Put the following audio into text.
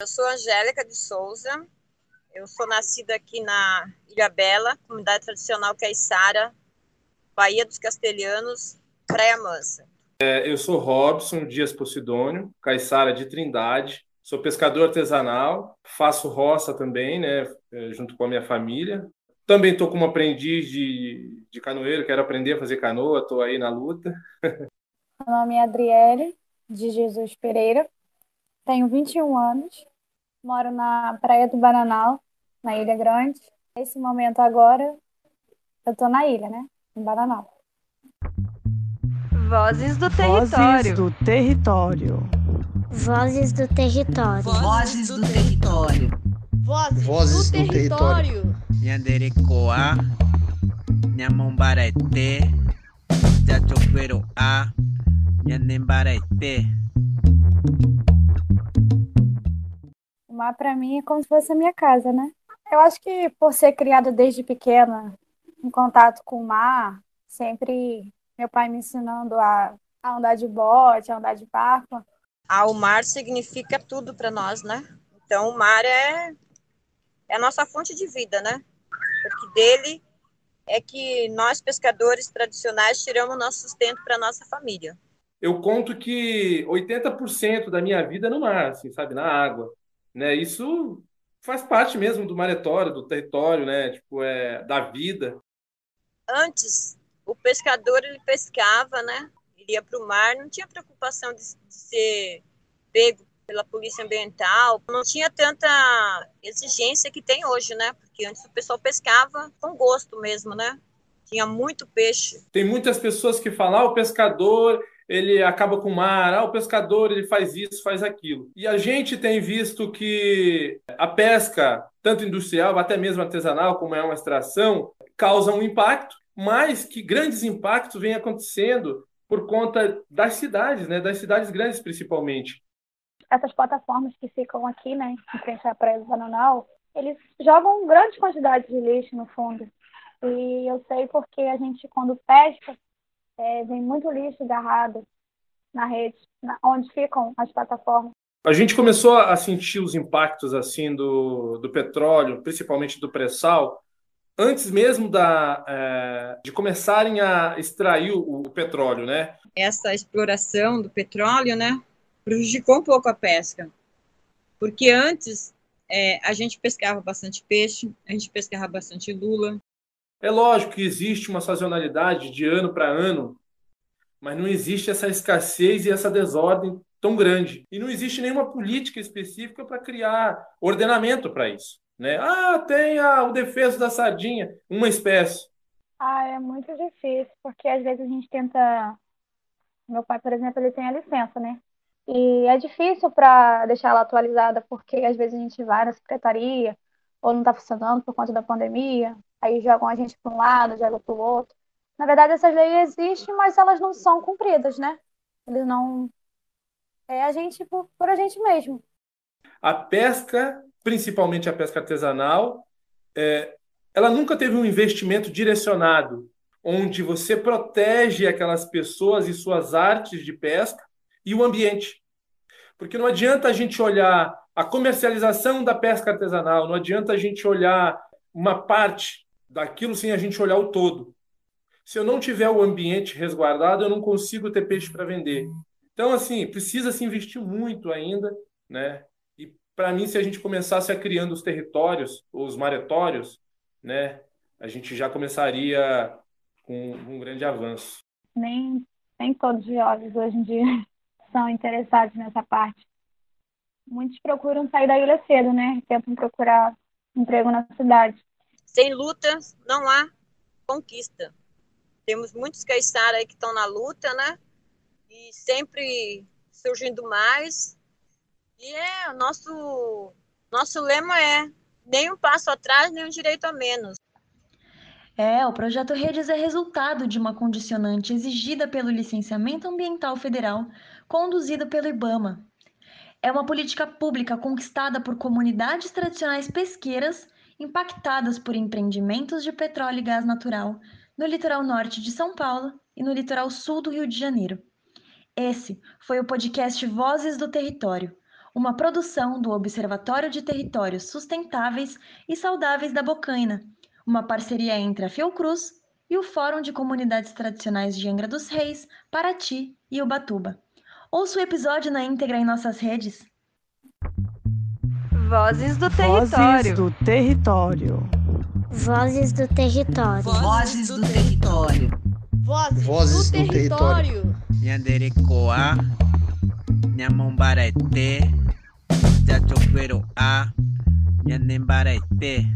Eu sou Angélica de Souza, eu sou nascida aqui na Ilha Bela, comunidade tradicional Caiçara, Bahia dos Castelhanos, Praia Mansa. É, eu sou Robson Dias Posidônio, Caiçara de Trindade, sou pescador artesanal, faço roça também, né, é, junto com a minha família. Também estou como aprendiz de, de canoeiro, quero aprender a fazer canoa, estou aí na luta. Meu nome é Adriele de Jesus Pereira, tenho 21 anos, moro na Praia do Bananal, na Ilha Grande. Nesse momento agora, eu estou na ilha, né? Em Bananal. Vozes do território. Vozes do território. Vozes do território. Vozes do território. Vozes, Vozes do, do território. Nhanderecoa, Nhamombarete, Jachoqueroa, Nhanembarete. O mar para mim é como se fosse a minha casa, né? Eu acho que por ser criada desde pequena em contato com o mar, sempre meu pai me ensinando a, a andar de bote, a andar de barco. Ah, o mar significa tudo para nós, né? Então o mar é é a nossa fonte de vida, né? Porque dele é que nós pescadores tradicionais tiramos nosso sustento para nossa família. Eu conto que 80% da minha vida é no mar, assim, sabe, na água, né? Isso faz parte mesmo do maretório, do território, né? Tipo, é da vida. Antes, o pescador ele pescava, né? Ele ia para o mar, não tinha preocupação de, de ser pego pela polícia ambiental, não tinha tanta exigência que tem hoje, né? Porque antes o pessoal pescava com gosto mesmo, né? Tinha muito peixe. Tem muitas pessoas que falam, ah, o pescador ele acaba com o mar, ah, o pescador ele faz isso, faz aquilo. E a gente tem visto que a pesca, tanto industrial, até mesmo artesanal, como é uma extração, causa um impacto, mas que grandes impactos vêm acontecendo por conta das cidades, né, das cidades grandes principalmente essas plataformas que ficam aqui, né, em frente à Praia do Bananal, eles jogam grandes quantidades de lixo no fundo. E eu sei porque a gente, quando pesca, é, vem muito lixo agarrado na rede, na, onde ficam as plataformas. A gente começou a sentir os impactos assim do, do petróleo, principalmente do pré-sal, antes mesmo da, é, de começarem a extrair o, o petróleo, né? Essa exploração do petróleo, né, prejudicou um pouco a pesca, porque antes é, a gente pescava bastante peixe, a gente pescava bastante lula. É lógico que existe uma sazonalidade de ano para ano, mas não existe essa escassez e essa desordem tão grande. E não existe nenhuma política específica para criar ordenamento para isso. Né? Ah, tem a, o defeso da sardinha, uma espécie. Ah, é muito difícil, porque às vezes a gente tenta. Meu pai, por exemplo, ele tem a licença, né? E é difícil para deixar ela atualizada, porque às vezes a gente vai na secretaria, ou não está funcionando por conta da pandemia, aí jogam a gente para um lado, jogam para o outro. Na verdade, essas leis existem, mas elas não são cumpridas, né? Eles não. É a gente por, por a gente mesmo. A pesca, principalmente a pesca artesanal, é, ela nunca teve um investimento direcionado, onde você protege aquelas pessoas e suas artes de pesca e o ambiente. Porque não adianta a gente olhar a comercialização da pesca artesanal, não adianta a gente olhar uma parte daquilo sem a gente olhar o todo. Se eu não tiver o ambiente resguardado, eu não consigo ter peixe para vender. Então, assim, precisa se investir muito ainda, né? E para mim, se a gente começasse a criando os territórios, os maretórios, né, a gente já começaria com um grande avanço. Nem, nem todos os jovens hoje em dia são interessados nessa parte. Muitos procuram sair da ilha cedo, né? Tentam procurar emprego na cidade. Sem lutas não há conquista. Temos muitos caiçara aí que estão na luta, né? E sempre surgindo mais. E é, o nosso, nosso lema é nem um passo atrás, nem um direito a menos. É, o projeto Redes é resultado de uma condicionante exigida pelo Licenciamento Ambiental Federal conduzido pelo IBAMA. É uma política pública conquistada por comunidades tradicionais pesqueiras impactadas por empreendimentos de petróleo e gás natural no litoral norte de São Paulo e no litoral sul do Rio de Janeiro. Esse foi o podcast Vozes do Território, uma produção do Observatório de Territórios Sustentáveis e Saudáveis da Bocaina, uma parceria entre a Fiocruz e o Fórum de Comunidades Tradicionais de Angra dos Reis, Paraty e Ubatuba. Ouça o episódio na íntegra em nossas redes. Vozes do Território. Vozes do Território. Vozes do Território. Vozes do Território. Vozes, do Território. Nhanderecoa, Nhamombarete, Jachoqueroa, Nhanembarete.